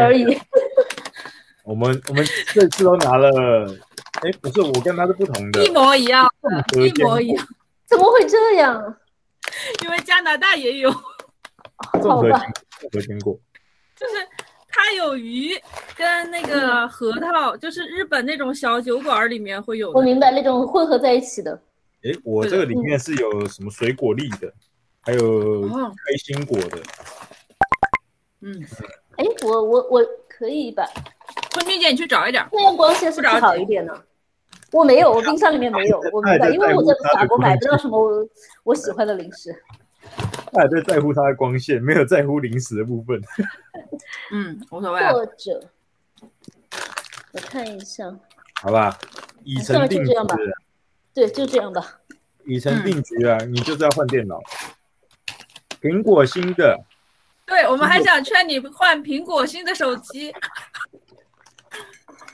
而已。我们我们这次都拿了，哎，不是，我跟他是不同的，一模一样，一模一样。怎么会这样？因为加拿大也有。综合综合经过，就是它有鱼跟那个核桃，就是日本那种小酒馆里面会有。我明白那种混合在一起的。哎，我这个里面是有什么水果粒的，还有开心果的。嗯。哎，我我我可以吧坤君姐，你去找一点，那样光线是不是好一点呢？我没有，我冰箱里面没有，我明白，因为我在法国买不到什么我我喜欢的零食。他还在在乎它的光线，没有在乎零食的部分。嗯，无所谓。或者我看一下，好吧，已成定局。对，就这样吧。已成定局啊，你就是要换电脑，苹果新的。对，我们还想劝你换苹果新的手机，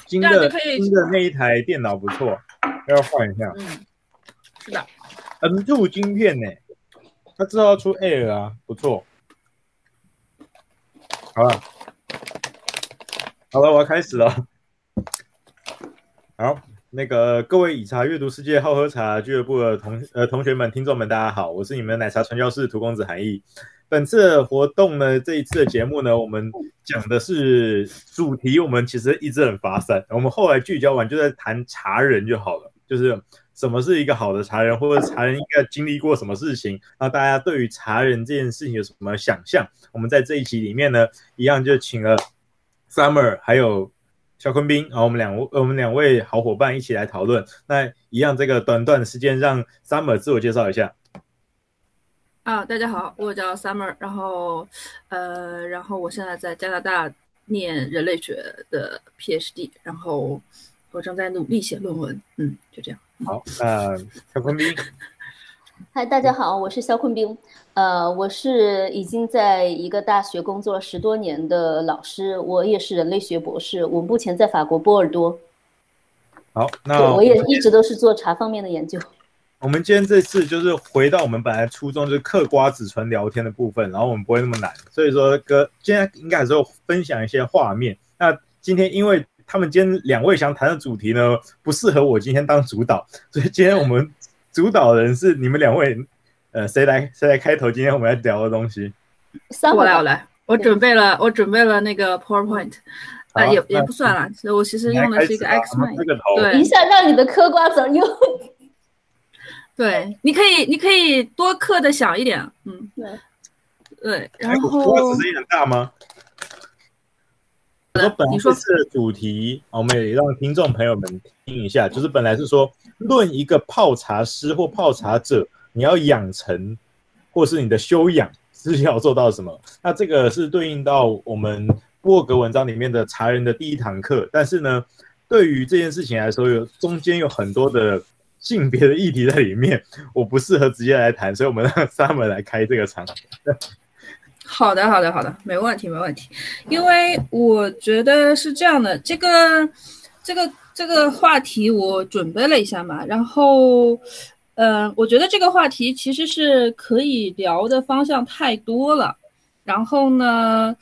新的新的那一台电脑不错，要换一下。嗯，是的，M2 晶片呢，它知道要出 Air 啊，不错。好了，好了，我要开始了。好，那个各位以茶阅读世界好喝茶俱乐部的同呃同学们、听众们，大家好，我是你们的奶茶传教士涂公子韩毅。本次活动呢，这一次的节目呢，我们讲的是主题，我们其实一直很发散。我们后来聚焦完，就在谈茶人就好了，就是什么是一个好的茶人，或者茶人应该经历过什么事情，然后大家对于茶人这件事情有什么想象？我们在这一期里面呢，一样就请了 Summer 还有肖坤斌，然后我们两位我们两位好伙伴一起来讨论。那一样，这个短短的时间，让 Summer 自我介绍一下。啊，大家好，我叫 Summer，然后，呃，然后我现在在加拿大念人类学的 PhD，然后我正在努力写论文，嗯，就这样。好，呃，小坤兵。嗨，大家好，我是肖坤兵，呃，我是已经在一个大学工作了十多年的老师，我也是人类学博士，我目前在法国波尔多。好，那我，我也一直都是做茶方面的研究。我们今天这次就是回到我们本来初衷，就是嗑瓜子纯聊天的部分，然后我们不会那么难，所以说哥今天应该还是会分享一些画面。那今天因为他们今天两位想谈的主题呢，不适合我今天当主导，所以今天我们主导人是你们两位，呃，谁来谁来开头？今天我们要聊的东西，我来我来，我准备了我准备了那个 PowerPoint，啊、呃、也也不算了，所以我其实用的是一个 Xmind，对，一下让你的嗑瓜子用。对，你可以，你可以多刻的小一点，嗯，对，对，然后瓜子声音很大吗？我说本来这次的主题，我们也让听众朋友们听一下，就是本来是说论一个泡茶师或泡茶者，你要养成或是你的修养是要做到什么？那这个是对应到我们沃格文章里面的茶人的第一堂课，但是呢，对于这件事情来说，有中间有很多的。性别的议题在里面，我不适合直接来谈，所以我们让 Summer 来开这个场。好的，好的，好的，没问题，没问题。因为我觉得是这样的，这个，这个，这个话题我准备了一下嘛，然后，呃，我觉得这个话题其实是可以聊的方向太多了，然后呢。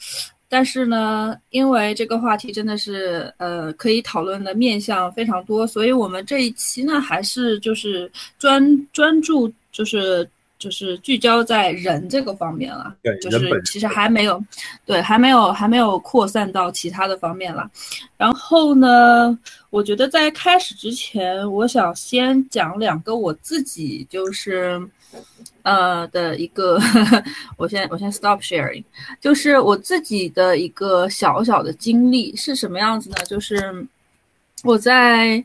但是呢，因为这个话题真的是呃可以讨论的面向非常多，所以我们这一期呢还是就是专专注就是就是聚焦在人这个方面了，对，就是其实还没有，对，还没有还没有扩散到其他的方面了。然后呢，我觉得在开始之前，我想先讲两个我自己就是。呃的一个，我先我先 stop sharing，就是我自己的一个小小的经历是什么样子呢？就是我在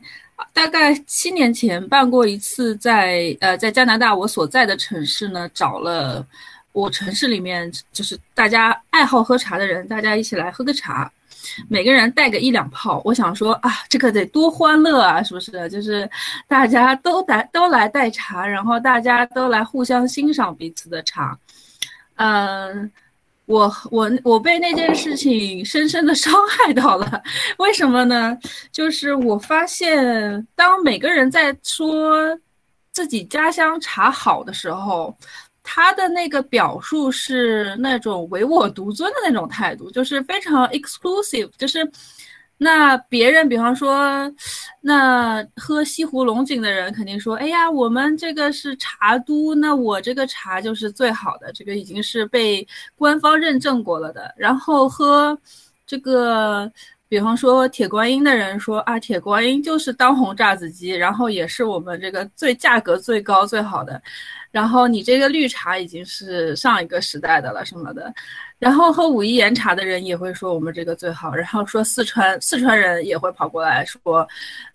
大概七年前办过一次在呃在加拿大我所在的城市呢找了我城市里面就是大家爱好喝茶的人，大家一起来喝个茶，每个人带个一两泡。我想说啊，这个得多欢乐啊，是不是？就是大家都来都来带茶，然后大家都来互相欣赏彼此的茶，嗯。我我我被那件事情深深的伤害到了，为什么呢？就是我发现，当每个人在说自己家乡茶好的时候，他的那个表述是那种唯我独尊的那种态度，就是非常 exclusive，就是。那别人，比方说，那喝西湖龙井的人肯定说：“哎呀，我们这个是茶都，那我这个茶就是最好的，这个已经是被官方认证过了的。”然后喝这个，比方说铁观音的人说：“啊，铁观音就是当红炸子鸡，然后也是我们这个最价格最高最好的。”然后你这个绿茶已经是上一个时代的了什么的。然后喝武夷岩茶的人也会说我们这个最好，然后说四川四川人也会跑过来说，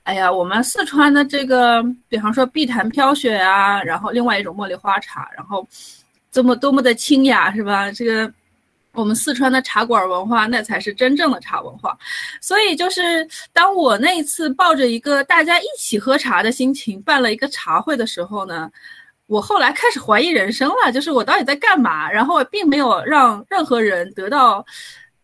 哎呀，我们四川的这个，比方说碧潭飘雪啊，然后另外一种茉莉花茶，然后这么多么的清雅是吧？这个我们四川的茶馆文化那才是真正的茶文化。所以就是当我那一次抱着一个大家一起喝茶的心情办了一个茶会的时候呢。我后来开始怀疑人生了，就是我到底在干嘛？然后并没有让任何人得到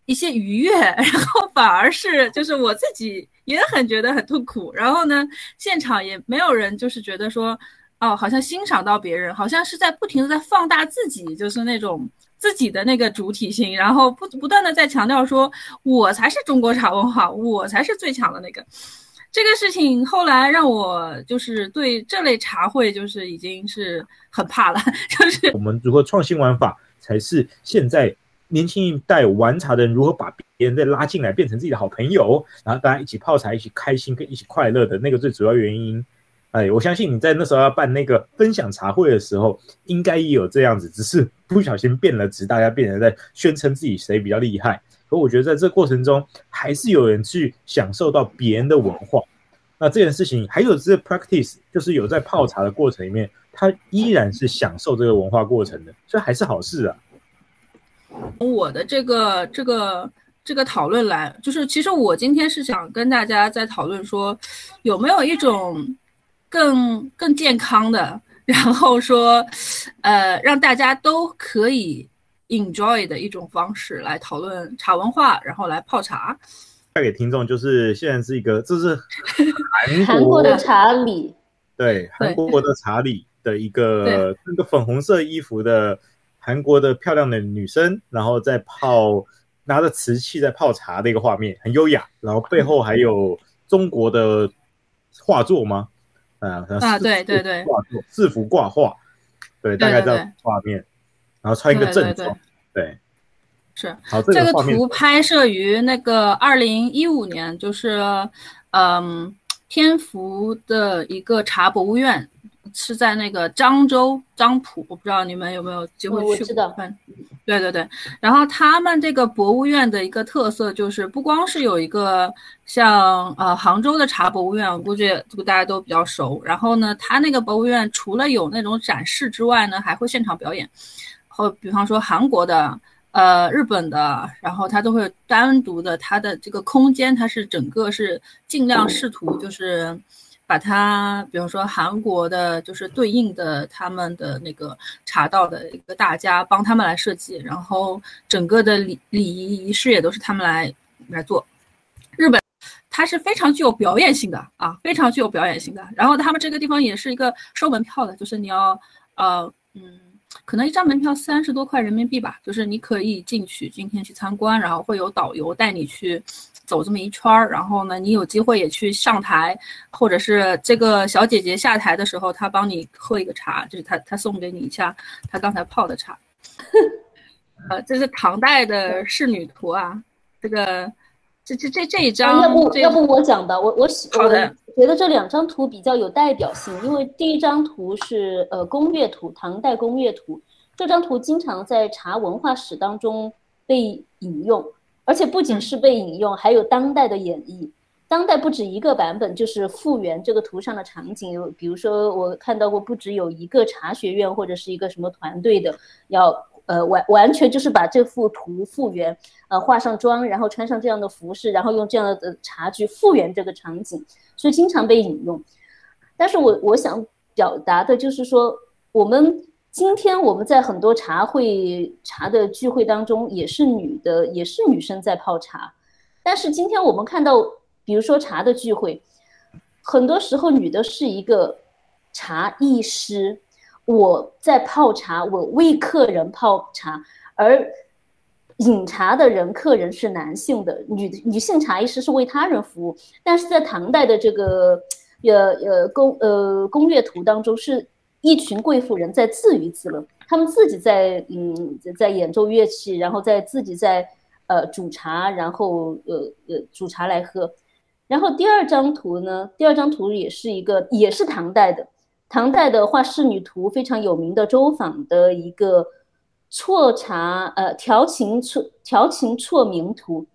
一些愉悦，然后反而是就是我自己也很觉得很痛苦。然后呢，现场也没有人就是觉得说，哦，好像欣赏到别人，好像是在不停的在放大自己，就是那种自己的那个主体性，然后不不断的在强调说，我才是中国茶文化，我才是最强的那个。这个事情后来让我就是对这类茶会就是已经是很怕了，就是我们如何创新玩法，才是现在年轻一代玩茶的人如何把别人再拉进来，变成自己的好朋友，然后大家一起泡茶，一起开心，跟一起快乐的那个最主要原因。哎，我相信你在那时候要办那个分享茶会的时候，应该也有这样子，只是不小心变了质，大家变成在宣称自己谁比较厉害。可我觉得在这过程中，还是有人去享受到别人的文化。那这件事情还有这个 practice，就是有在泡茶的过程里面，他依然是享受这个文化过程的，所以还是好事啊。我的这个这个这个讨论来，就是其实我今天是想跟大家在讨论说，有没有一种更更健康的，然后说，呃，让大家都可以。Enjoy 的一种方式来讨论茶文化，然后来泡茶。带给听众就是现在是一个，这是韩韩国的茶礼，对，韩国的茶礼的一个那个粉红色衣服的韩国的漂亮的女生，然后在泡拿着瓷器在泡茶的一个画面，很优雅。然后背后还有中国的画作吗？啊啊，对对对，画作四幅挂画，对，大概这样画面。然后穿一个正装，对，是好。这个图拍摄于那个二零一五年，就是嗯，天福的一个茶博物院，是在那个漳州漳浦，我不知道你们有没有机会去过。我知道。对对对，然后他们这个博物院的一个特色就是，不光是有一个像呃杭州的茶博物院，我估计这个大家都比较熟。然后呢，他那个博物院除了有那种展示之外呢，还会现场表演。或比方说韩国的，呃，日本的，然后它都会单独的，它的这个空间，它是整个是尽量试图就是把它，比方说韩国的，就是对应的他们的那个茶道的一个大家帮他们来设计，然后整个的礼礼仪仪式也都是他们来来做。日本它是非常具有表演性的啊，非常具有表演性的。然后他们这个地方也是一个收门票的，就是你要呃嗯。可能一张门票三十多块人民币吧，就是你可以进去今天去参观，然后会有导游带你去走这么一圈儿，然后呢，你有机会也去上台，或者是这个小姐姐下台的时候，她帮你喝一个茶，就是她她送给你一下她刚才泡的茶。呃，这是唐代的仕女图啊，这个。这这这这一张，啊、要不要不我讲吧，我我喜我觉得这两张图比较有代表性，因为第一张图是呃宫乐图，唐代宫乐图，这张图经常在茶文化史当中被引用，而且不仅是被引用，还有当代的演绎。当代不止一个版本，就是复原这个图上的场景，有比如说我看到过不止有一个茶学院或者是一个什么团队的要呃完完全就是把这幅图复原，呃化上妆，然后穿上这样的服饰，然后用这样的茶具复原这个场景，所以经常被引用。但是我我想表达的就是说，我们今天我们在很多茶会茶的聚会当中，也是女的，也是女生在泡茶。但是今天我们看到，比如说茶的聚会，很多时候女的是一个茶艺师，我在泡茶，我为客人泡茶，而饮茶的人客人是男性的，女女性茶艺师是为他人服务。但是在唐代的这个。呃呃宫呃宫乐图当中是一群贵妇人在自娱自乐，他们自己在嗯在演奏乐器，然后在自己在呃煮茶，然后呃呃煮茶来喝。然后第二张图呢，第二张图也是一个也是唐代的，唐代的画仕女图非常有名的周昉的一个错茶呃调情错调琴啜鸣图，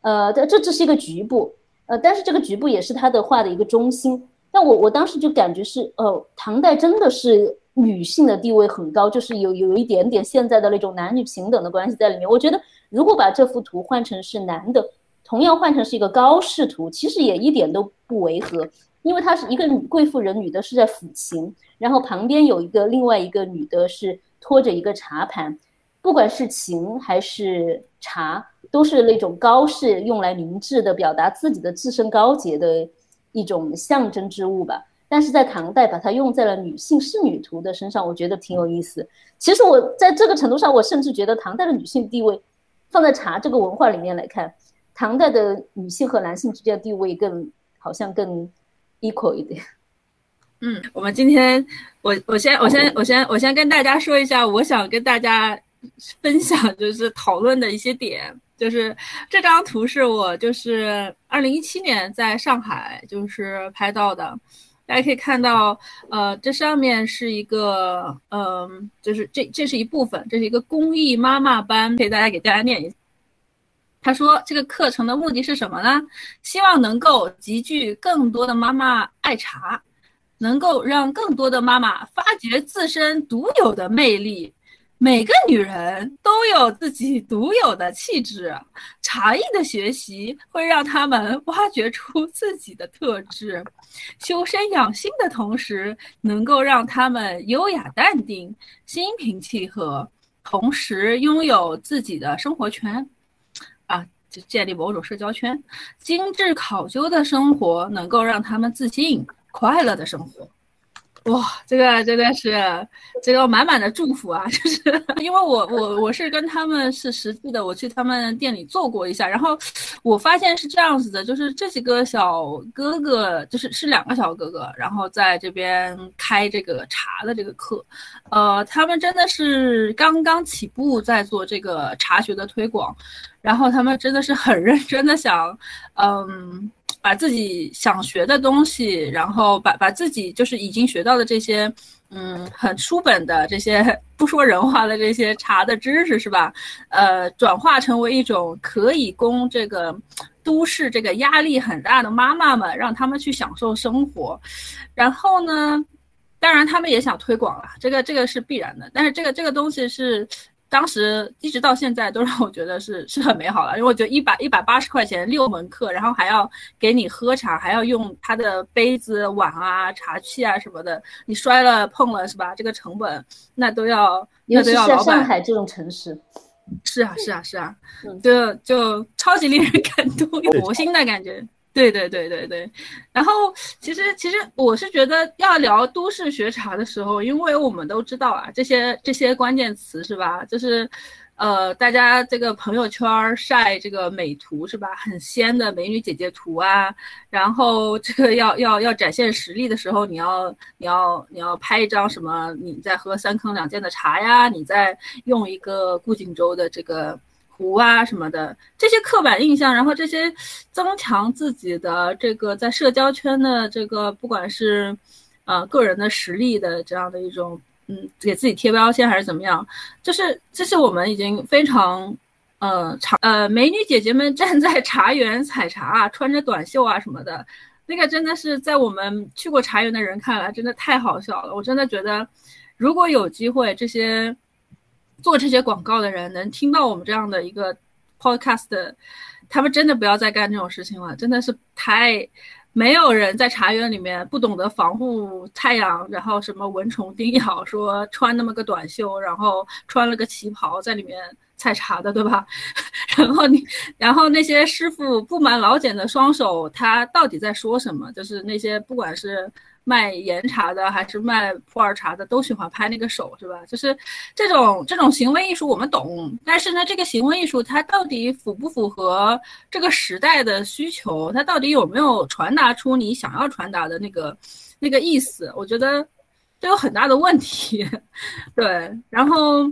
呃这这只是一个局部。呃，但是这个局部也是他的画的一个中心。但我我当时就感觉是，呃，唐代真的是女性的地位很高，就是有有一点点现在的那种男女平等的关系在里面。我觉得如果把这幅图换成是男的，同样换成是一个高士图，其实也一点都不违和，因为她是一个贵妇人，女的是在抚琴，然后旁边有一个另外一个女的是托着一个茶盘，不管是琴还是茶。都是那种高士用来明志的，表达自己的自身高洁的一种象征之物吧。但是在唐代把它用在了女性仕女图的身上，我觉得挺有意思。其实我在这个程度上，我甚至觉得唐代的女性地位，放在茶这个文化里面来看，唐代的女性和男性之间的地位更好像更 equal 一点。嗯，我们今天我我先我先我先我先跟大家说一下，我想跟大家分享就是讨论的一些点。就是这张图是我就是二零一七年在上海就是拍到的，大家可以看到，呃，这上面是一个，嗯、呃，就是这这是一部分，这是一个公益妈妈班，可以大家给大家念一下。他说这个课程的目的是什么呢？希望能够集聚更多的妈妈爱茶，能够让更多的妈妈发掘自身独有的魅力。每个女人都有自己独有的气质，茶艺的学习会让她们挖掘出自己的特质，修身养性的同时，能够让她们优雅淡定、心平气和，同时拥有自己的生活圈，啊，就建立某种社交圈。精致考究的生活能够让他们自信、快乐的生活。哇，这个真的是这个满满的祝福啊！就是因为我我我是跟他们是实际的，我去他们店里做过一下，然后我发现是这样子的，就是这几个小哥哥，就是是两个小哥哥，然后在这边开这个茶的这个课，呃，他们真的是刚刚起步在做这个茶学的推广，然后他们真的是很认真的想，嗯。把自己想学的东西，然后把把自己就是已经学到的这些，嗯，很书本的这些不说人话的这些茶的知识是吧？呃，转化成为一种可以供这个都市这个压力很大的妈妈们，让他们去享受生活。然后呢，当然他们也想推广了，这个这个是必然的。但是这个这个东西是。当时一直到现在都让我觉得是是很美好了，因为我觉得一百一百八十块钱六门课，然后还要给你喝茶，还要用他的杯子、碗啊、茶器啊什么的，你摔了碰了是吧？这个成本那都要，那都要老板上海这种城市，是啊是啊是啊，就就超级令人 感动，佛心的感觉。对对对对对，然后其实其实我是觉得要聊都市学茶的时候，因为我们都知道啊，这些这些关键词是吧？就是，呃，大家这个朋友圈晒这个美图是吧？很仙的美女姐姐图啊，然后这个要要要展现实力的时候，你要你要你要拍一张什么？你在喝三坑两涧的茶呀？你在用一个顾景舟的这个。图啊什么的这些刻板印象，然后这些增强自己的这个在社交圈的这个不管是呃个人的实力的这样的一种嗯给自己贴标签还是怎么样，就是这是我们已经非常呃长呃美女姐姐们 站在茶园采茶啊，穿着短袖啊什么的，那个真的是在我们去过茶园的人看来真的太好笑了。我真的觉得如果有机会这些。做这些广告的人能听到我们这样的一个 podcast，他们真的不要再干这种事情了，真的是太。没有人在茶园里面不懂得防护太阳，然后什么蚊虫叮咬，说穿那么个短袖，然后穿了个旗袍在里面采茶的，对吧？然后你，然后那些师傅布满老茧的双手，他到底在说什么？就是那些不管是。卖岩茶的还是卖普洱茶的，都喜欢拍那个手，是吧？就是这种这种行为艺术，我们懂。但是呢，这个行为艺术它到底符不符合这个时代的需求？它到底有没有传达出你想要传达的那个那个意思？我觉得都有很大的问题。对，然后。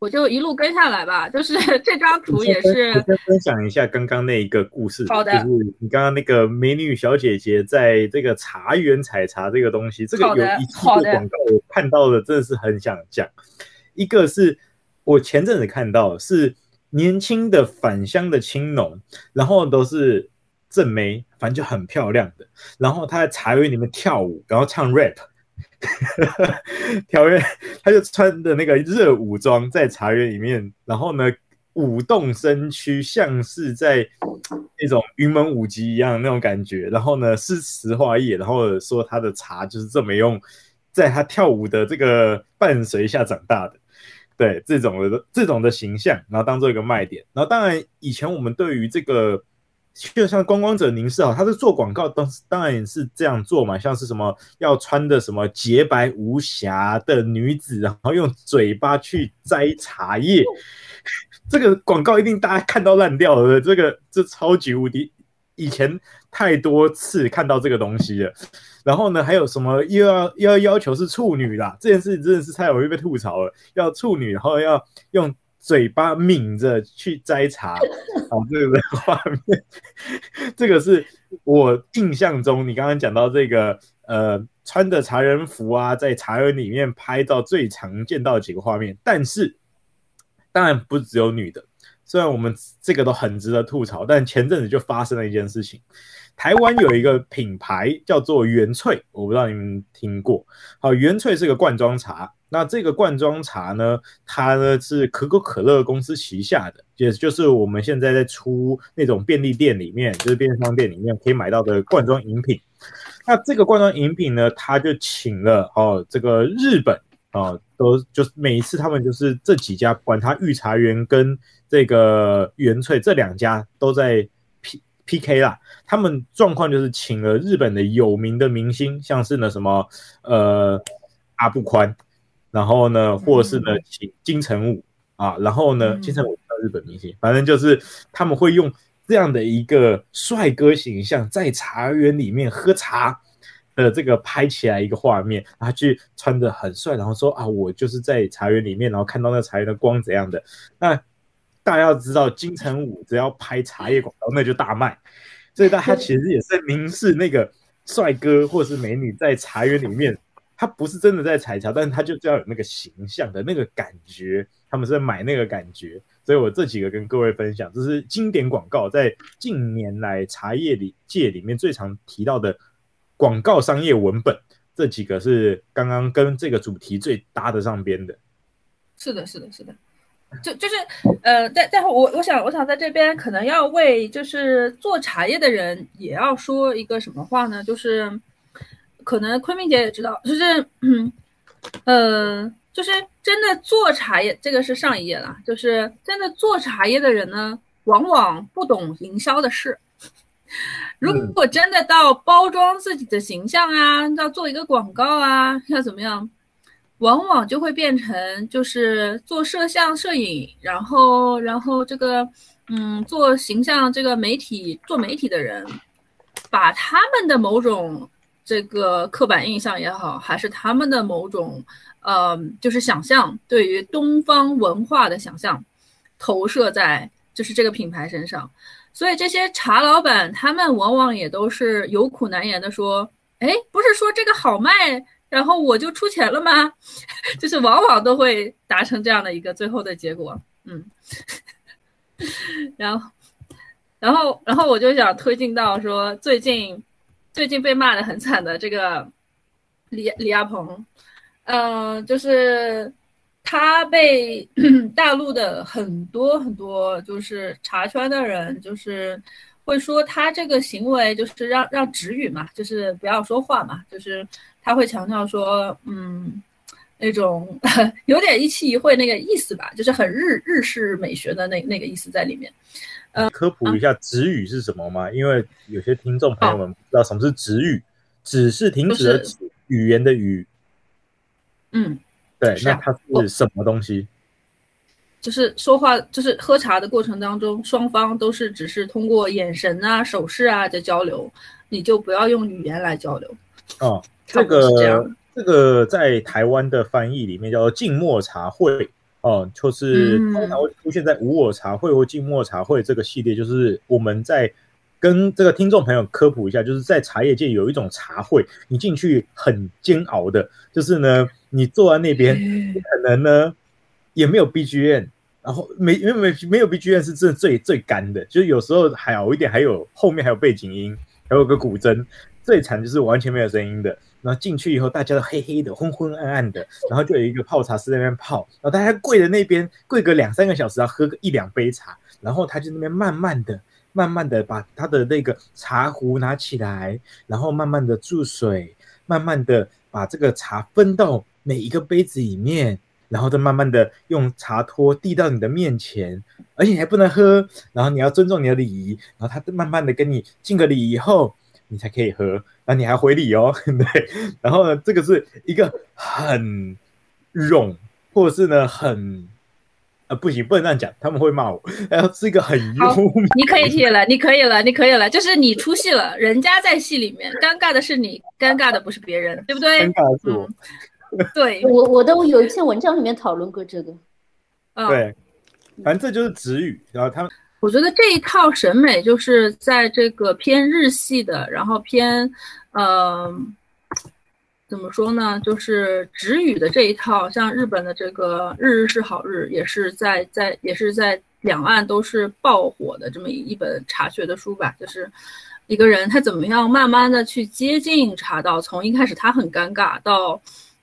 我就一路跟下来吧，就是 这张图也是。分享一下刚刚那一个故事。好的。就是你刚刚那个美女小姐姐在这个茶园采茶这个东西，这个有一次的广告我看到了，真的是很想讲。一个是我前阵子看到是年轻的返乡的青农，然后都是正妹，反正就很漂亮的，然后她在茶园里面跳舞，然后唱 rap。条约，他就穿的那个热舞装在茶园里面，然后呢舞动身躯，像是在那种云门舞集一样那种感觉。然后呢诗词画意，然后说他的茶就是这么用，在他跳舞的这个伴随下长大的。对这种的这种的形象，然后当做一个卖点。然后当然以前我们对于这个。就像观光者凝视啊，他是做广告，当当然也是这样做嘛。像是什么要穿的什么洁白无瑕的女子，然后用嘴巴去摘茶叶，这个广告一定大家看到烂掉了。这个这超级无敌，以前太多次看到这个东西了。然后呢，还有什么又要又要要求是处女啦？这件事情真的是太容易被吐槽了。要处女，然后要用。嘴巴抿着去摘茶，啊，这个画面，这个是我印象中，你刚刚讲到这个，呃，穿着茶人服啊，在茶园里面拍照最常见到几个画面。但是，当然不只有女的，虽然我们这个都很值得吐槽，但前阵子就发生了一件事情。台湾有一个品牌叫做原萃，我不知道你们听过。好，原萃是个罐装茶。那这个罐装茶呢，它呢是可口可乐公司旗下的，也就是我们现在在出那种便利店里面，就是便利商店里面可以买到的罐装饮品。那这个罐装饮品呢，他就请了哦，这个日本哦，都就是每一次他们就是这几家，管他御茶园跟这个原萃这两家都在 P P K 啦。他们状况就是请了日本的有名的明星，像是呢什么呃阿部宽。然后呢，或是呢，请金城武啊，然后呢，金城武是日本明星，反正就是他们会用这样的一个帅哥形象，在茶园里面喝茶的这个拍起来一个画面，他去穿的很帅，然后说啊，我就是在茶园里面，然后看到那茶园的光怎样的。那大家要知道，金城武只要拍茶叶广告，那就大卖，所以大家其实也是明示那个帅哥或是美女在茶园里面。他不是真的在采茶，但是他就要有那个形象的那个感觉，他们是在买那个感觉，所以我这几个跟各位分享，这是经典广告，在近年来茶叶里界里面最常提到的广告商业文本，这几个是刚刚跟这个主题最搭得上边的。是的，是的，是的，就就是呃，但但我我想我想在这边可能要为就是做茶叶的人也要说一个什么话呢？就是。可能昆明姐也知道，就是，嗯，呃，就是真的做茶叶，这个是上一页了。就是真的做茶叶的人呢，往往不懂营销的事。如果真的到包装自己的形象啊，要做一个广告啊，要怎么样，往往就会变成就是做摄像、摄影，然后，然后这个，嗯，做形象这个媒体做媒体的人，把他们的某种。这个刻板印象也好，还是他们的某种，呃，就是想象对于东方文化的想象，投射在就是这个品牌身上，所以这些茶老板他们往往也都是有苦难言的说，哎，不是说这个好卖，然后我就出钱了吗？就是往往都会达成这样的一个最后的结果，嗯，然后，然后，然后我就想推进到说最近。最近被骂得很惨的这个李李亚鹏，嗯、就是他被 大陆的很多很多就是茶圈的人就是会说他这个行为就是让让止语嘛，就是不要说话嘛，就是他会强调说，嗯，那种 有点一期一会那个意思吧，就是很日日式美学的那那个意思在里面。呃，科普一下止语是什么吗？啊、因为有些听众朋友们不知道什么是止语，止是停止的止，语言的语。嗯。对，那它是什么东西？就是说话，就是喝茶的过程当中，双方都是只是通过眼神啊、手势啊在交流，你就不要用语言来交流。哦，这个这，这个在台湾的翻译里面叫做静默茶会哦，就是通常会出现在无我茶会或静默茶会这个系列，就是我们在跟这个听众朋友科普一下，就是在茶叶界有一种茶会，你进去很煎熬的，就是呢。你坐在那边，可能呢也没有 BGM，然后没没没没有 BGM 是真的最最干的，就是有时候还好一点，还有后面还有背景音，还有个古筝，最惨就是完全没有声音的。然后进去以后，大家都黑黑的、昏昏暗暗的，然后就有一个泡茶师在那边泡，然后大家跪在那边跪个两三个小时，要喝个一两杯茶，然后他就那边慢慢的、慢慢的把他的那个茶壶拿起来，然后慢慢的注水，慢慢的把这个茶分到。每一个杯子里面，然后再慢慢的用茶托递到你的面前，而且你还不能喝，然后你要尊重你的礼仪，然后他慢慢的跟你敬个礼以后，你才可以喝，然后你还回礼哦，对，然后呢，这个是一个很冗，或者是呢很，呃，不行，不能这样讲，他们会骂我，然后是一个很幽默，你可以替了，你可以了，你可以了，就是你出戏了，人家在戏里面，尴尬的是你，尴尬的不是别人，对不对？尴尬的是我。嗯 对我，我都有一篇文章里面讨论过这个。嗯、对，反正这就是直语。然后他们，我觉得这一套审美就是在这个偏日系的，然后偏，嗯、呃，怎么说呢？就是直语的这一套，像日本的这个《日日是好日》，也是在在也是在两岸都是爆火的这么一本茶学的书吧。就是一个人他怎么样慢慢的去接近茶道，从一开始他很尴尬到。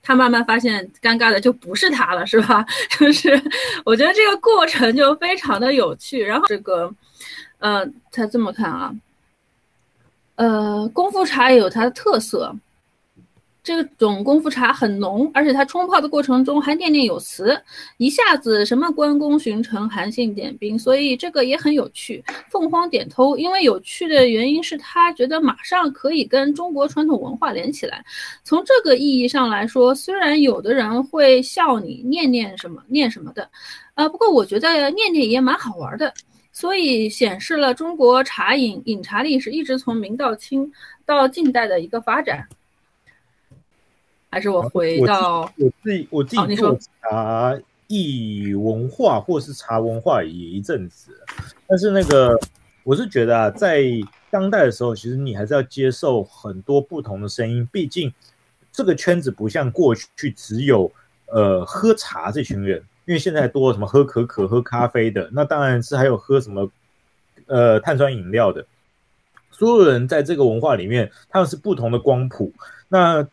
他慢慢发现尴尬的就不是他了，是吧？就是我觉得这个过程就非常的有趣。然后这个，呃，他这么看啊，呃，功夫茶也有它的特色。这种功夫茶很浓，而且它冲泡的过程中还念念有词，一下子什么关公巡城、韩信点兵，所以这个也很有趣。凤凰点头，因为有趣的原因是他觉得马上可以跟中国传统文化连起来。从这个意义上来说，虽然有的人会笑你念念什么念什么的，呃，不过我觉得念念也蛮好玩的，所以显示了中国茶饮饮茶历史一直从明到清到近代的一个发展。还是我回到我自己，我自己做茶艺文化或是茶文化也一阵子，但是那个我是觉得啊，在当代的时候，其实你还是要接受很多不同的声音，毕竟这个圈子不像过去只有呃喝茶这群人，因为现在多什么喝可可、喝咖啡的，那当然是还有喝什么呃碳酸饮料的，所有人在这个文化里面，他们是不同的光谱，那。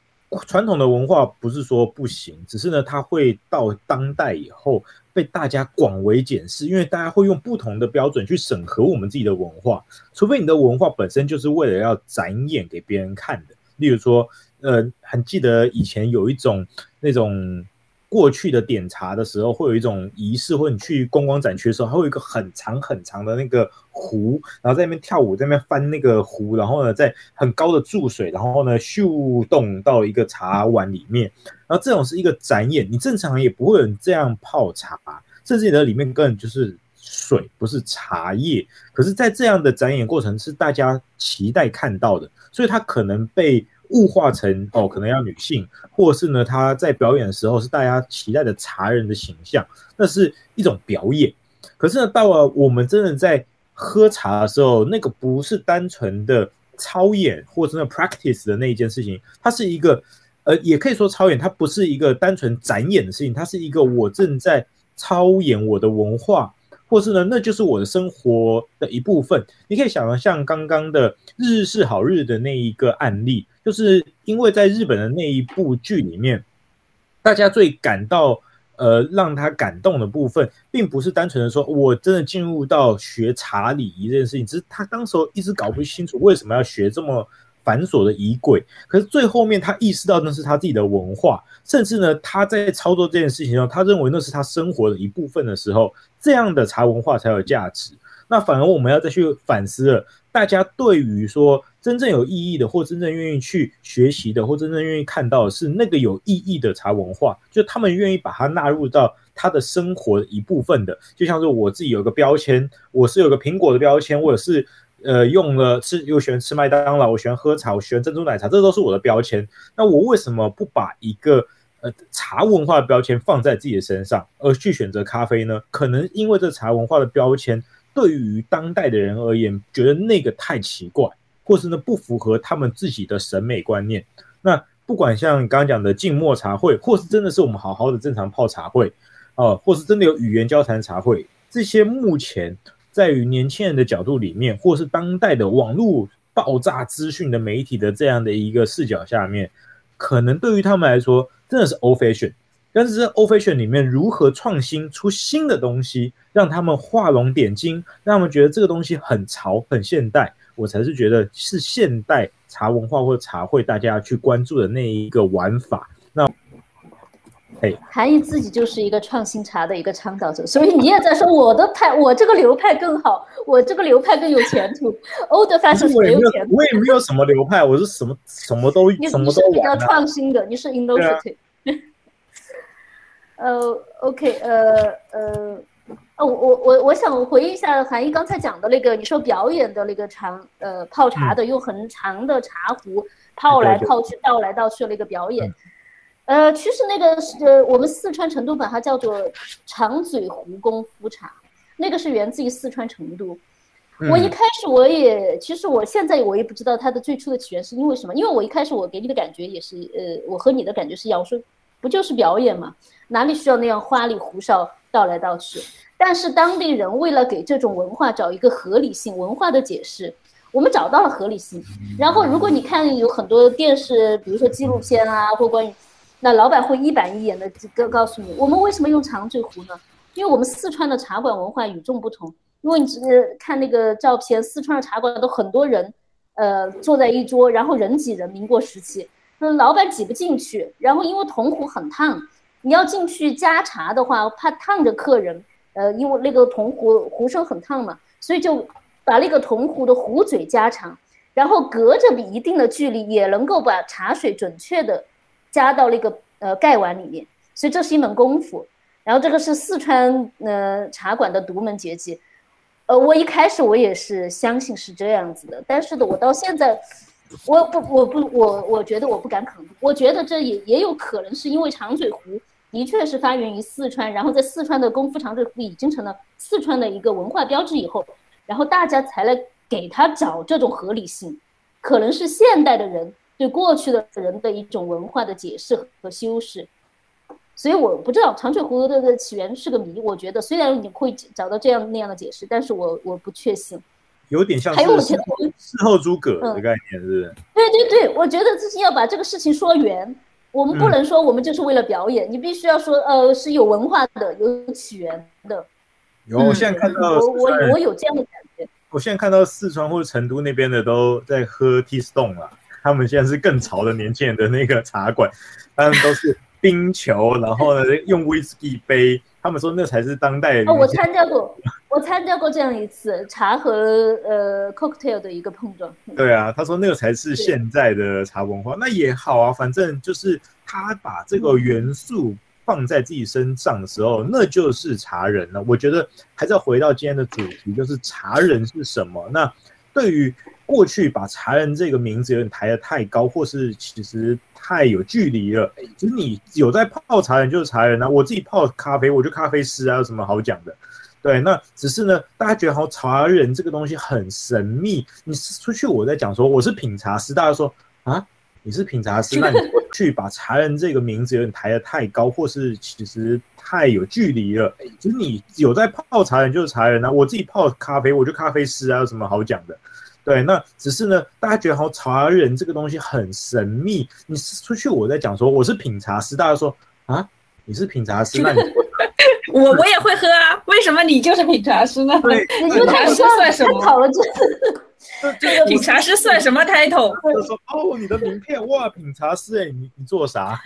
传统的文化不是说不行，只是呢，它会到当代以后被大家广为检视，因为大家会用不同的标准去审核我们自己的文化。除非你的文化本身就是为了要展演给别人看的，例如说，呃，很记得以前有一种那种。过去的点茶的时候，会有一种仪式，或者你去观光展区的时候，还会有一个很长很长的那个壶，然后在那边跳舞，在那边翻那个壶，然后呢，在很高的注水，然后呢，咻动到一个茶碗里面，然后这种是一个展演，你正常也不会有人这样泡茶，甚至你的里面根本就是水，不是茶叶。可是，在这样的展演过程是大家期待看到的，所以它可能被。物化成哦，可能要女性，或是呢，他在表演的时候是大家期待的茶人的形象，那是一种表演。可是呢，到了我们真的在喝茶的时候，那个不是单纯的操演或者那 practice 的那一件事情，它是一个呃，也可以说操演，它不是一个单纯展演的事情，它是一个我正在操演我的文化。或是呢，那就是我的生活的一部分。你可以想到像刚刚的《日日是好日》的那一个案例，就是因为在日本的那一部剧里面，大家最感到呃让他感动的部分，并不是单纯的说我真的进入到学茶礼仪这件事情，只是他当时候一直搞不清楚为什么要学这么繁琐的仪轨，可是最后面他意识到那是他自己的文化，甚至呢他在操作这件事情上，他认为那是他生活的一部分的时候，这样的茶文化才有价值。那反而我们要再去反思了，大家对于说真正有意义的，或真正愿意去学习的，或真正愿意看到的是那个有意义的茶文化，就他们愿意把它纳入到他的生活的一部分的，就像是我自己有个标签，我是有个苹果的标签，或者是呃用了吃又喜欢吃麦当劳，我喜欢喝茶，我喜欢珍珠奶茶，这都是我的标签。那我为什么不把一个呃茶文化的标签放在自己的身上，而去选择咖啡呢？可能因为这茶文化的标签。对于当代的人而言，觉得那个太奇怪，或是呢不符合他们自己的审美观念。那不管像刚刚讲的静默茶会，或是真的是我们好好的正常泡茶会，啊、呃，或是真的有语言交谈茶会，这些目前在于年轻人的角度里面，或是当代的网络爆炸资讯的媒体的这样的一个视角下面，可能对于他们来说真的是 old fashion。但是在 old fashion 里面，如何创新出新的东西，让他们画龙点睛，让他们觉得这个东西很潮、很现代，我才是觉得是现代茶文化或茶会大家去关注的那一个玩法。那，嘿，韩毅自己就是一个创新茶的一个倡导者，所以你也在说我的派，我这个流派更好，我这个流派更有前途。old fashion 没有前途，我也没有什么流派，我是什么什么都什么都、是比较创新的，你是 innovative。呃，OK，呃呃，哦，我我我想回应一下韩毅刚才讲的那个，你说表演的那个长，呃，泡茶的用很长的茶壶泡来泡去，倒来倒去的那个表演，呃，其实那个是呃，我们四川成都把它叫做长嘴壶功夫茶，那个是源自于四川成都。我一开始我也，其实我现在我也不知道它的最初的起源是因为什么，因为我一开始我给你的感觉也是，呃，我和你的感觉是一样，我说不就是表演嘛？哪里需要那样花里胡哨倒来倒去？但是当地人为了给这种文化找一个合理性，文化的解释，我们找到了合理性。然后，如果你看有很多电视，比如说纪录片啊，或关于，那老板会一板一眼的告告诉你，我们为什么用长嘴壶呢？因为我们四川的茶馆文化与众不同。因为你只看那个照片，四川的茶馆都很多人，呃，坐在一桌，然后人挤人，民国时期，那老板挤不进去，然后因为铜壶很烫。你要进去加茶的话，怕烫着客人，呃，因为那个铜壶壶身很烫嘛，所以就把那个铜壶的壶嘴加长，然后隔着比一定的距离也能够把茶水准确的加到那个呃盖碗里面，所以这是一门功夫。然后这个是四川呃茶馆的独门绝技，呃，我一开始我也是相信是这样子的，但是的我到现在。我不，我不，我我觉得我不敢肯定。我觉得这也也有可能是因为长嘴壶的确是发源于四川，然后在四川的功夫长嘴壶已经成了四川的一个文化标志以后，然后大家才来给他找这种合理性，可能是现代的人对过去的人的一种文化的解释和修饰。所以我不知道长嘴壶的起源是个谜。我觉得虽然你会找到这样那样的解释，但是我我不确信。有点像是事后诸葛的概念，是不是？对对对，我觉得这是要把这个事情说圆。我们不能说我们就是为了表演，你必须要说，呃，是有文化的，有起源的。有，我现在看到，我我我有这样的感觉。我现在看到四川或者成都那边的都在喝 Tea Stone 了，他们现在是更潮的年轻人的那个茶馆，他们都是冰球，然后呢用威士忌杯。他们说那才是当代。哦，我参加过，我参加过这样一次茶和呃 cocktail 的一个碰撞。对啊，他说那个才是现在的茶文化，那也好啊，反正就是他把这个元素放在自己身上的时候，嗯、那就是茶人了。我觉得还是要回到今天的主题，就是茶人是什么？那对于过去把茶人这个名字有点抬得太高，或是其实。太有距离了，就是你有在泡茶人就是茶人啊，我自己泡咖啡，我就咖啡师啊，有什么好讲的？对，那只是呢，大家觉得好像茶人这个东西很神秘。你出去我在讲说我是品茶师，大家说啊，你是品茶师，那你去把茶人这个名字有点抬得太高，或是其实太有距离了。就是你有在泡茶人就是茶人啊，我自己泡咖啡，我就咖啡师啊，有什么好讲的？对，那只是呢，大家觉得好像茶人这个东西很神秘。你出去我在讲说我是品茶师，大家说啊，你是品茶师，那你 我我也会喝啊，为什么你就是品茶师呢？对，因为他师算什么？讨了这 这个品茶师算什么 title？我说哦，你的名片哇，品茶师哎，你你做啥？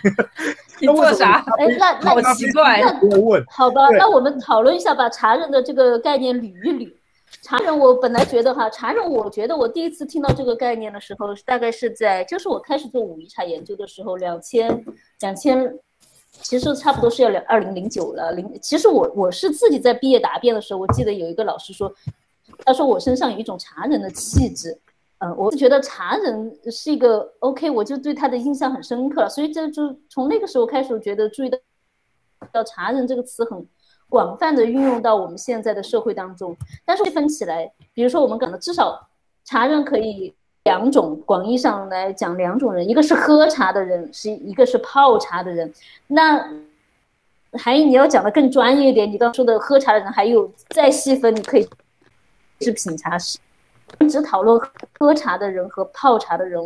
你做啥？哎，那那好奇怪。那问好吧，那我们讨论一下，把茶人的这个概念捋一捋。茶人，我本来觉得哈，茶人，我觉得我第一次听到这个概念的时候，大概是在就是我开始做武夷茶研究的时候，两千两千，其实差不多是要两二零零九了。零，其实我我是自己在毕业答辩的时候，我记得有一个老师说，他说我身上有一种茶人的气质，嗯，我就觉得茶人是一个 OK，我就对他的印象很深刻，所以这就从那个时候开始，我觉得注意到到茶人这个词很。广泛的运用到我们现在的社会当中，但是细分起来，比如说我们讲的至少茶人可以两种，广义上来讲两种人，一个是喝茶的人，是一个是泡茶的人。那韩毅，你要讲的更专业一点，你刚说的喝茶的人还有再细分，你可以是品茶师。只讨论喝茶的人和泡茶的人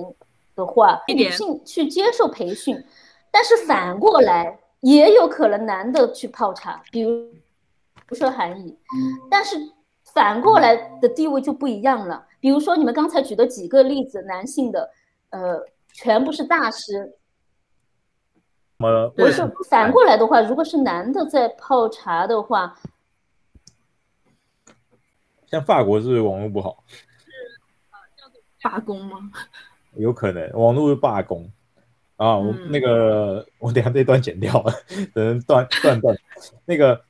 的话，女性去接受培训，但是反过来。也有可能男的去泡茶，比如，不说韩语，但是反过来的地位就不一样了。比如说你们刚才举的几个例子，男性的，呃，全部是大师。呃，为什么反过来的话，如果是男的在泡茶的话，像法国是网络不好？是罢工吗？有可能，网络是罢工。啊，我那个，嗯、我等下这段剪掉了，等断断断。那个，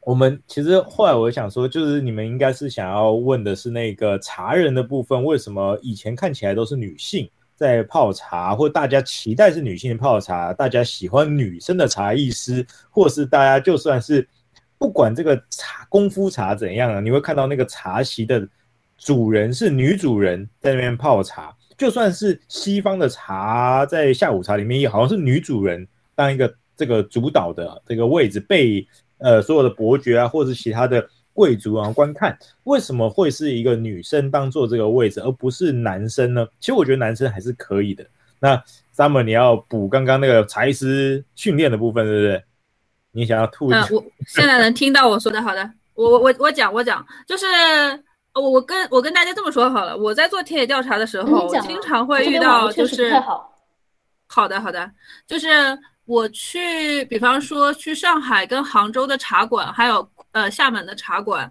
我们其实后来我想说，就是你们应该是想要问的是那个茶人的部分，为什么以前看起来都是女性在泡茶，或大家期待是女性泡茶，大家喜欢女生的茶艺师，或是大家就算是不管这个茶功夫茶怎样啊，你会看到那个茶席的主人是女主人在那边泡茶。就算是西方的茶，在下午茶里面也好像是女主人当一个这个主导的这个位置，被呃所有的伯爵啊，或者是其他的贵族啊观看。为什么会是一个女生当做这个位置，而不是男生呢？其实我觉得男生还是可以的。那 Summer，你要补刚刚那个茶师训练的部分，对不对？你想要吐？嗯，我现在能听到我说的，好的，我我我讲我讲，就是。我我跟我跟大家这么说好了，我在做田野调查的时候，经常会遇到就是，好的好的，就是我去，比方说去上海跟杭州的茶馆，还有呃厦门的茶馆，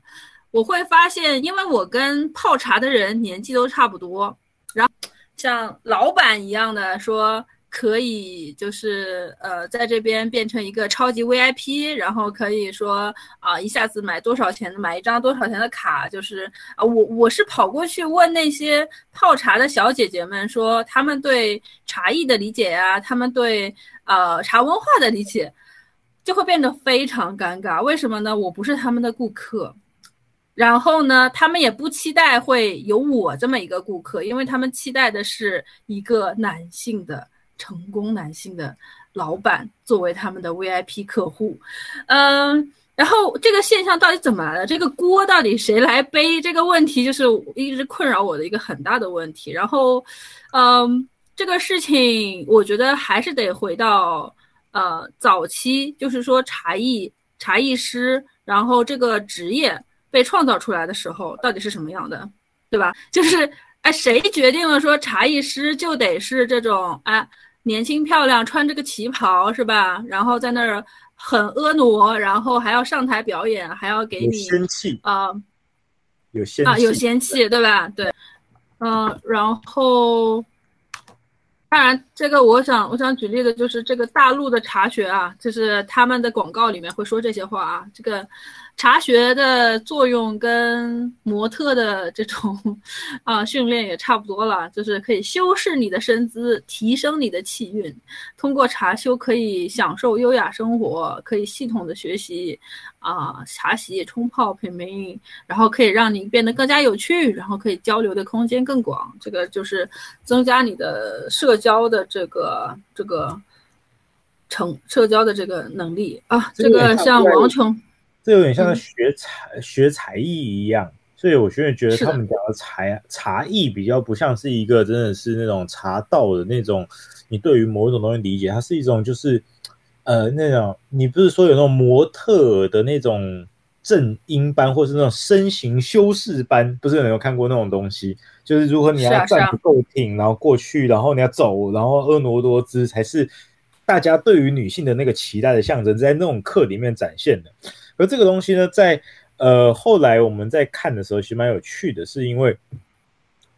我会发现，因为我跟泡茶的人年纪都差不多，然后像老板一样的说。可以就是呃，在这边变成一个超级 VIP，然后可以说啊，一下子买多少钱，买一张多少钱的卡，就是啊，我我是跑过去问那些泡茶的小姐姐们，说他们对茶艺的理解啊，他们对呃茶文化的理解，就会变得非常尴尬。为什么呢？我不是他们的顾客，然后呢，他们也不期待会有我这么一个顾客，因为他们期待的是一个男性的。成功男性的老板作为他们的 VIP 客户，嗯，然后这个现象到底怎么来的？这个锅到底谁来背？这个问题就是一直困扰我的一个很大的问题。然后，嗯，这个事情我觉得还是得回到呃早期，就是说茶艺茶艺师，然后这个职业被创造出来的时候到底是什么样的，对吧？就是。哎，谁决定了说茶艺师就得是这种哎年轻漂亮，穿这个旗袍是吧？然后在那儿很婀娜，然后还要上台表演，还要给你仙气啊，有仙啊，有仙气，对吧？对，嗯、呃，然后当然这个我想我想举例的就是这个大陆的茶学啊，就是他们的广告里面会说这些话啊，这个。茶学的作用跟模特的这种啊训练也差不多了，就是可以修饰你的身姿，提升你的气运。通过茶修可以享受优雅生活，可以系统的学习啊茶席、冲泡、品茗，然后可以让你变得更加有趣，然后可以交流的空间更广。这个就是增加你的社交的这个这个成社交的这个能力啊。这个像王琼。这有点像学才、嗯、学才艺一样，所以我现在觉得他们讲的才茶艺比较不像是一个真的是那种茶道的那种，你对于某一种东西理解，它是一种就是呃那种，你不是说有那种模特的那种正音班，或是那种身形修饰班，不是有没有看过那种东西？就是如果你要站不够挺，然后过去，然后你要走，然后婀娜多姿，才是大家对于女性的那个期待的象征，在那种课里面展现的。而这个东西呢，在呃后来我们在看的时候，其实蛮有趣的，是因为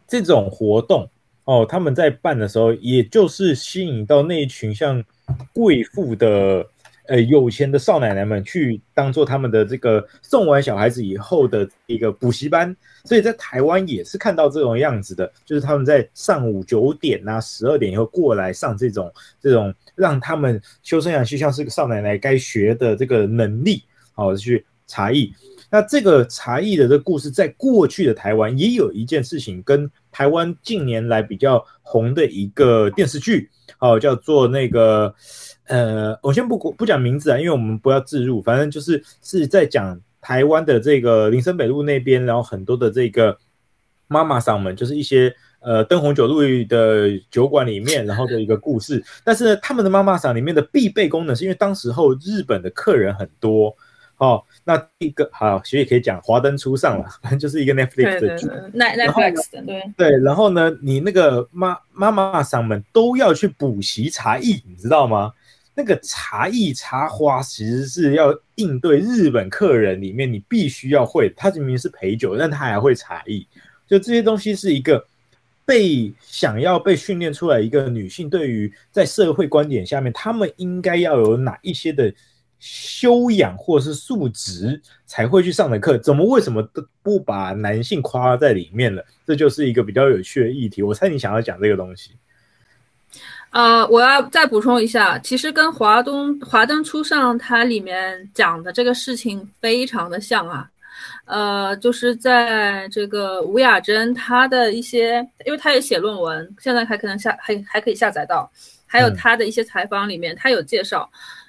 这种活动哦，他们在办的时候，也就是吸引到那一群像贵妇的。呃，有钱的少奶奶们去当做他们的这个送完小孩子以后的一个补习班，所以在台湾也是看到这种样子的，就是他们在上午九点啊、十二点以后过来上这种这种让他们修身养性，像是个少奶奶该学的这个能力，好去茶艺。那这个茶艺的这个故事，在过去的台湾也有一件事情，跟台湾近年来比较红的一个电视剧，好叫做那个。呃，我先不不讲名字啊，因为我们不要置入，反正就是是在讲台湾的这个林森北路那边，然后很多的这个妈妈桑们，就是一些呃灯红酒绿的酒馆里面，然后的一个故事。但是呢，他们的妈妈桑里面的必备功能，是因为当时候日本的客人很多哦。那一个好，其实也可以讲华灯初上了，反正就是一个 Netflix 的剧，Netflix 的对对。然后呢，你那个妈妈妈桑们都要去补习茶艺，你知道吗？那个茶艺插花其实是要应对日本客人里面，你必须要会。他明明是陪酒，但他还会茶艺。就这些东西是一个被想要被训练出来一个女性，对于在社会观点下面，他们应该要有哪一些的修养或是素质才会去上的课？怎么为什么都不把男性夸在里面了？这就是一个比较有趣的议题。我猜你想要讲这个东西。呃，我要再补充一下，其实跟华东华灯初上它里面讲的这个事情非常的像啊，呃，就是在这个吴雅珍她的一些，因为她也写论文，现在还可能下还还可以下载到，还有她的一些采访里面，她有介绍。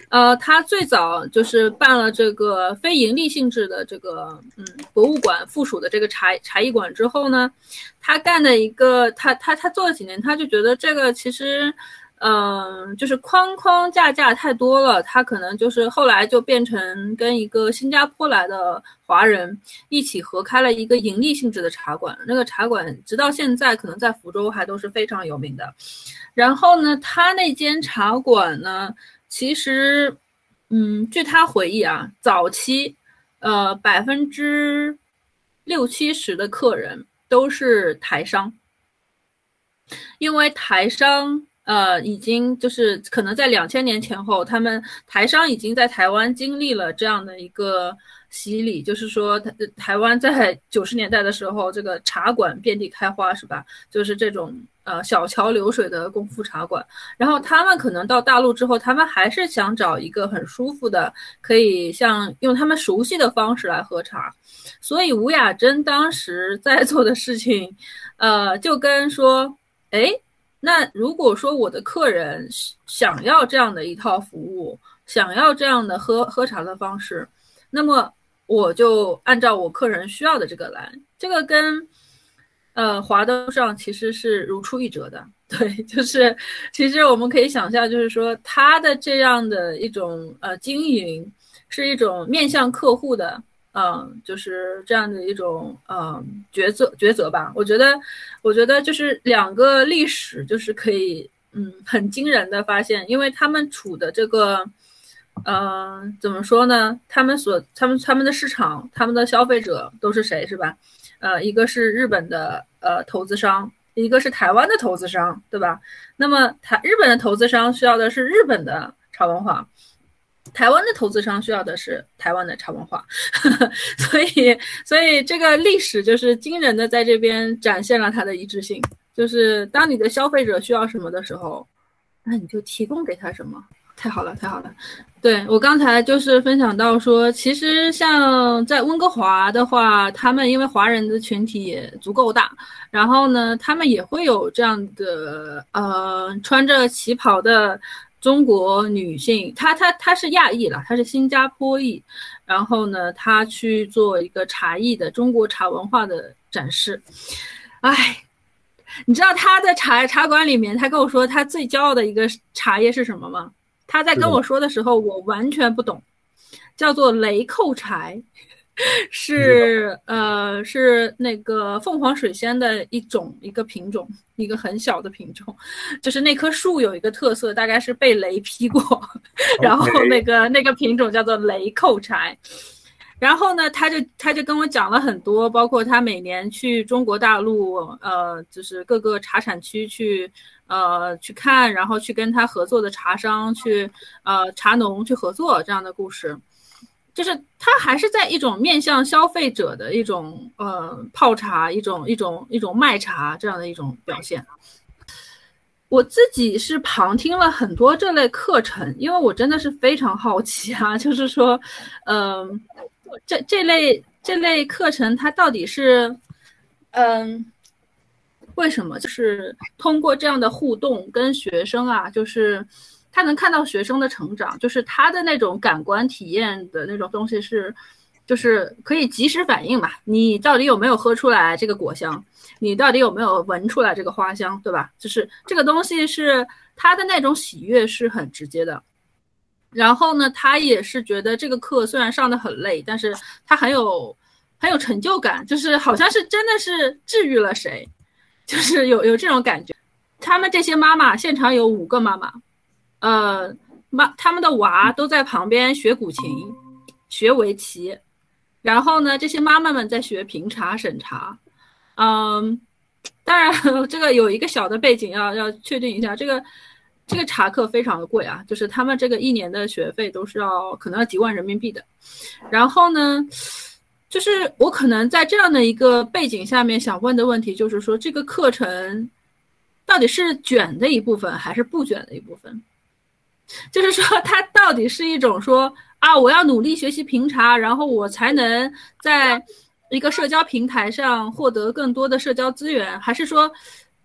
呃，他最早就是办了这个非盈利性质的这个嗯博物馆附属的这个茶茶艺馆之后呢，他干的一个他他他做了几年，他就觉得这个其实嗯、就是框框架架太多了，他可能就是后来就变成跟一个新加坡来的华人一起合开了一个盈利性质的茶馆，那个茶馆直到现在可能在福州还都是非常有名的。然后呢，他那间茶馆呢。其实，嗯，据他回忆啊，早期，呃，百分之六七十的客人都是台商，因为台商，呃，已经就是可能在两千年前后，他们台商已经在台湾经历了这样的一个洗礼，就是说，台台湾在九十年代的时候，这个茶馆遍地开花，是吧？就是这种。呃，小桥流水的功夫茶馆，然后他们可能到大陆之后，他们还是想找一个很舒服的，可以像用他们熟悉的方式来喝茶。所以吴雅珍当时在 做的事情，呃，就跟说，哎，那如果说我的客人想要这样的一套服务，想要这样的喝喝茶的方式，那么我就按照我客人需要的这个来，这个跟。呃，华灯上其实是如出一辙的，对，就是其实我们可以想象，就是说他的这样的一种呃经营，是一种面向客户的，嗯、呃，就是这样的一种呃抉择抉择吧。我觉得，我觉得就是两个历史，就是可以嗯很惊人的发现，因为他们处的这个，呃，怎么说呢？他们所他们他们的市场，他们的消费者都是谁，是吧？呃，一个是日本的呃投资商，一个是台湾的投资商，对吧？那么台日本的投资商需要的是日本的茶文化，台湾的投资商需要的是台湾的茶文化，所以所以这个历史就是惊人的在这边展现了它的一致性，就是当你的消费者需要什么的时候，那你就提供给他什么。太好了，太好了。对，我刚才就是分享到说，其实像在温哥华的话，他们因为华人的群体也足够大，然后呢，他们也会有这样的呃穿着旗袍的中国女性，她她她是亚裔啦，她是新加坡裔，然后呢，她去做一个茶艺的中国茶文化的展示。哎，你知道她在茶茶馆里面，她跟我说她最骄傲的一个茶叶是什么吗？他在跟我说的时候，我完全不懂，叫做雷扣柴。是呃，是那个凤凰水仙的一种一个品种，一个很小的品种，就是那棵树有一个特色，大概是被雷劈过 然后那个那个品种叫做雷扣柴。然后呢，他就他就跟我讲了很多，包括他每年去中国大陆，呃，就是各个茶产区去呃去看，然后去跟他合作的茶商去呃茶农去合作这样的故事。就是他还是在一种面向消费者的一种呃泡茶，一种一种一种卖茶这样的一种表现。我自己是旁听了很多这类课程，因为我真的是非常好奇啊，就是说，嗯、这这类这类课程它到底是，嗯，为什么？就是通过这样的互动跟学生啊，就是。他能看到学生的成长，就是他的那种感官体验的那种东西是，就是可以及时反应嘛。你到底有没有喝出来这个果香？你到底有没有闻出来这个花香，对吧？就是这个东西是他的那种喜悦是很直接的。然后呢，他也是觉得这个课虽然上得很累，但是他很有很有成就感，就是好像是真的是治愈了谁，就是有有这种感觉。他们这些妈妈，现场有五个妈妈。呃，妈，他们的娃都在旁边学古琴，学围棋，然后呢，这些妈妈们在学评茶审茶。嗯，当然，这个有一个小的背景要要确定一下，这个这个茶课非常的贵啊，就是他们这个一年的学费都是要可能要几万人民币的。然后呢，就是我可能在这样的一个背景下面想问的问题，就是说这个课程到底是卷的一部分还是不卷的一部分？就是说，它到底是一种说啊，我要努力学习评茶，然后我才能在一个社交平台上获得更多的社交资源，还是说，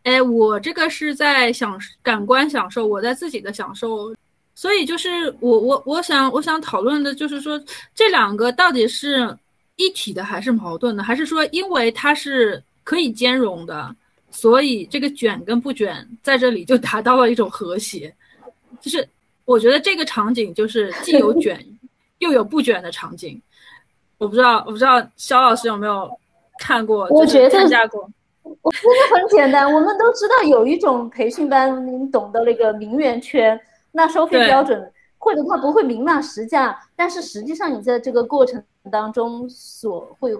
哎，我这个是在享感官享受，我在自己的享受。所以就是我我我想我想讨论的就是说，这两个到底是一体的还是矛盾的，还是说因为它是可以兼容的，所以这个卷跟不卷在这里就达到了一种和谐，就是。我觉得这个场景就是既有 卷又有不卷的场景，我不知道，我不知道肖老师有没有看过？我觉得参加过。我觉得很简单，我们都知道有一种培训班，你懂得那个名媛圈，那收费标准或者他不会明码实价，但是实际上你在这个过程当中所会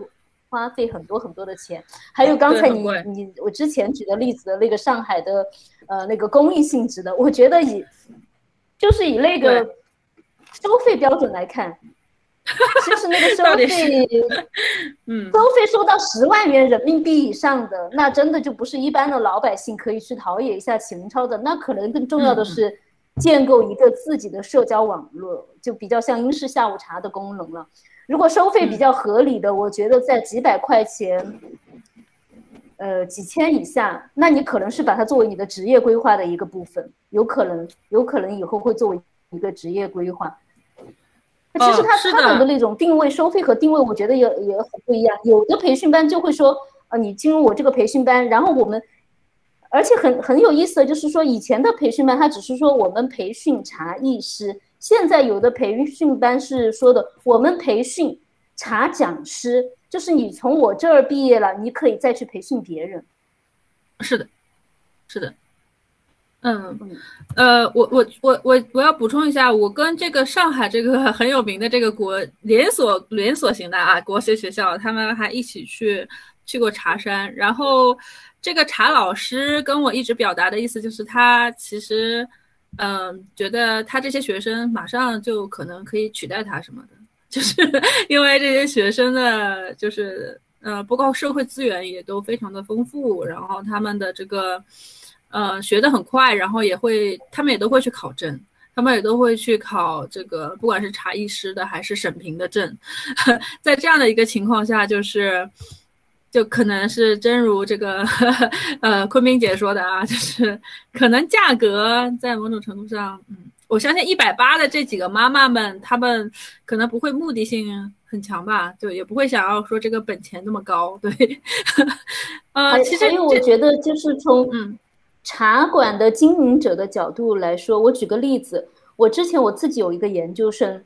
花费很多很多的钱。还有刚才你你我之前举的例子的那个上海的呃那个公益性质的，我觉得以。就是以那个收费标准来看，其实那个收费，嗯，收费收到十万元人民币以上的，那真的就不是一般的老百姓可以去陶冶一下情操的。那可能更重要的是建构一个自己的社交网络，就比较像英式下午茶的功能了。如果收费比较合理的，我觉得在几百块钱。呃，几千以下，那你可能是把它作为你的职业规划的一个部分，有可能，有可能以后会作为一个职业规划。其实它它的那种定位、收费和定位，我觉得也也很不一样。有的培训班就会说，呃，你进入我这个培训班，然后我们，而且很很有意思的就是说，以前的培训班他只是说我们培训茶艺师，现在有的培训班是说的我们培训茶讲师。就是你从我这儿毕业了，你可以再去培训别人。是的，是的，嗯，呃，我我我我我要补充一下，我跟这个上海这个 很有名的这个国连锁连锁型的啊国学学校，他们还一起去去过茶山。然后这个茶老师跟我一直表达的意思就是，他其实嗯、觉得他这些学生马上就可能可以取代他什么的。就是因为这些学生的，就是呃，不过社会资源也都非常的丰富，然后他们的这个，呃，学得很快，然后也会，他们也都会去考证，他们也都会去考这个，不管是茶艺师的还是审评的证，在这样的一个情况下，就是，就可能是真如这个，呃，昆明姐说的啊，就是可能价格在某种程度上，嗯。我相信一百八的这几个妈妈们，她们可能不会目的性很强吧，对，也不会想要说这个本钱那么高，对。呃，其实因为我觉得就是从嗯茶馆的经营者的角度来说，我举个例子，我之前我自己有一个研究生，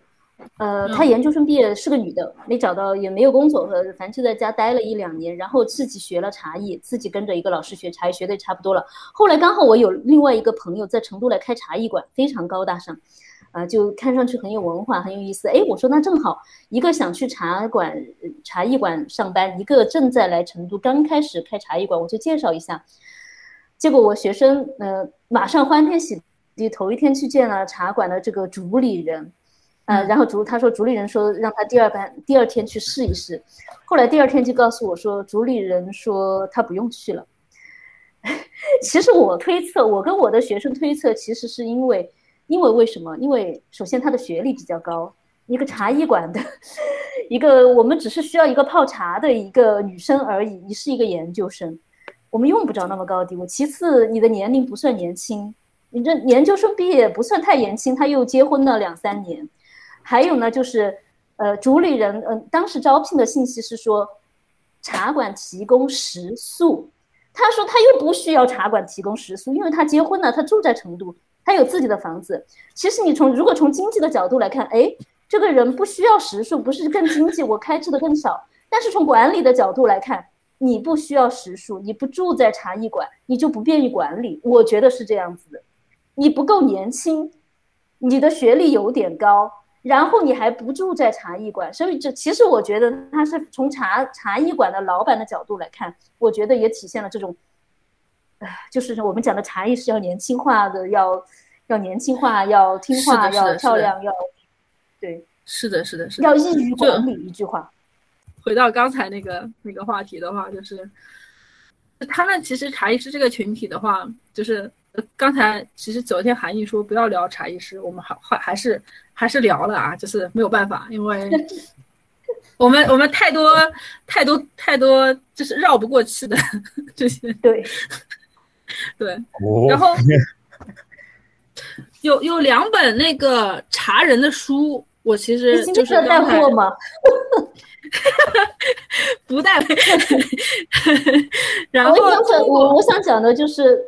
呃，她研究生毕业是个女的，没找到也没有工作，反正就在家待了一两年，然后自己学了茶艺，自己跟着一个老师学茶艺，学的也差不多了。后来刚好我有另外一个朋友在成都来开茶艺馆，非常高大上。啊，就看上去很有文化，很有意思。哎，我说那正好，一个想去茶馆、茶艺馆上班，一个正在来成都刚开始开茶艺馆，我就介绍一下。结果我学生呃，马上欢天喜地，头一天去见了茶馆的这个主理人，呃，然后主他说主理人说让他第二班第二天去试一试，后来第二天就告诉我说主理人说他不用去了。其实我推测，我跟我的学生推测，其实是因为。因为为什么？因为首先他的学历比较高，一个茶艺馆的，一个我们只是需要一个泡茶的一个女生而已。你是一个研究生，我们用不着那么高的地位。其次，你的年龄不算年轻，你这研究生毕业不算太年轻，他又结婚了两三年。还有呢，就是呃，主理人，嗯、当时招聘的信息是说，茶馆提供食宿。他说他又不需要茶馆提供食宿，因为他结婚了，他住在成都。他有自己的房子，其实你从如果从经济的角度来看，哎，这个人不需要食宿，不是更经济，我开支的更少。但是从管理的角度来看，你不需要食宿，你不住在茶艺馆，你就不便于管理。我觉得是这样子的，你不够年轻，你的学历有点高，然后你还不住在茶艺馆，所以这其实我觉得他是从茶茶艺馆的老板的角度来看，我觉得也体现了这种。就是我们讲的茶艺是要年轻化的，要要年轻化，要听话，要漂亮，要对，是的，是的，是的，要易于管理。一句话，回到刚才那个那个话题的话，就是他们其实茶艺师这个群体的话，就是刚才其实昨天韩毅说不要聊茶艺师，我们还还还是还是聊了啊，就是没有办法，因为 我们我们太多太多太多就是绕不过去的 这些对。对，然后 有有两本那个茶人的书，我其实就是带货吗？不带。然后我我我想讲的就是，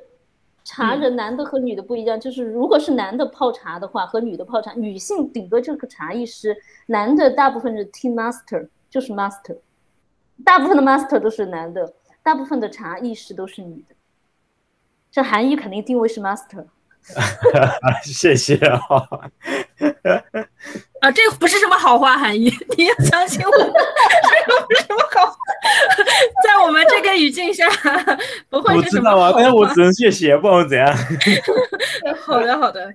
茶人男的和女的不一样，嗯、就是如果是男的泡茶的话，和女的泡茶，女性顶多就是个茶艺师，男的大部分是 tea master，就是 master，大部分的 master 都是男的，大部分的茶艺师都是女的。这韩义肯定定位是 master，谢谢啊！啊，这个不是什么好话，韩义，你要相信我，这个不是什么好话，在我们这个语境下，不会是什么好话。我知道啊，但是我只能谢谢，不管怎样。好的，好的。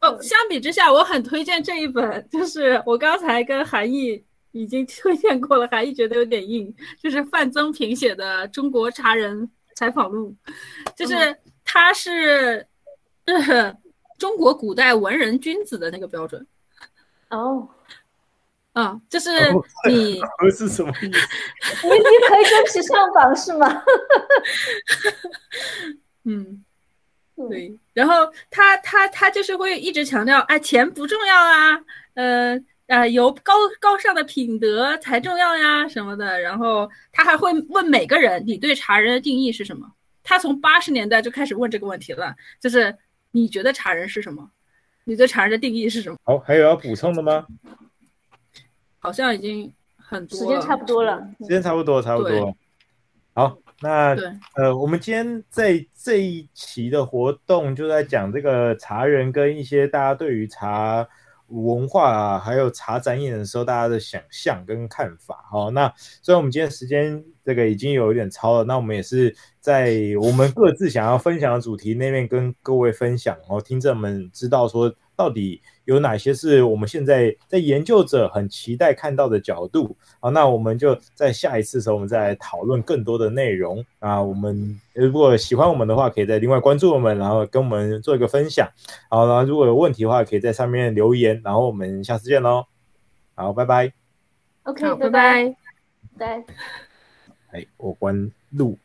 哦，相比之下，我很推荐这一本，就是我刚才跟韩义已经推荐过了，韩义觉得有点硬，就是范增平写的《中国茶人》。采访录，就是他是，是中国古代文人君子的那个标准。哦，啊，就是你 是什么意思？你你可以跟其上榜是吗？嗯，对。然后他他他就是会一直强调，哎，钱不重要啊，呃。呃，有高高尚的品德才重要呀，什么的。然后他还会问每个人，你对茶人的定义是什么？他从八十年代就开始问这个问题了，就是你觉得茶人是什么？你对茶人的定义是什么？好，还有要补充的吗？好像已经很多，时间差不多了，时间差不多，差不多。好，那呃，我们今天在这一期的活动就在讲这个茶人跟一些大家对于茶。文化啊，还有茶展演的时候，大家的想象跟看法。好，那虽然我们今天时间这个已经有一点超了，那我们也是在我们各自想要分享的主题那边跟各位分享，然后听众们知道说到底有哪些是我们现在在研究者很期待看到的角度。好，那我们就在下一次的时候，我们再来讨论更多的内容啊。我们如果喜欢我们的话，可以在另外关注我们，然后跟我们做一个分享。好，然后如果有问题的话，可以在上面留言。然后我们下次见喽。好，拜拜。OK，拜拜。拜。哎，我关录。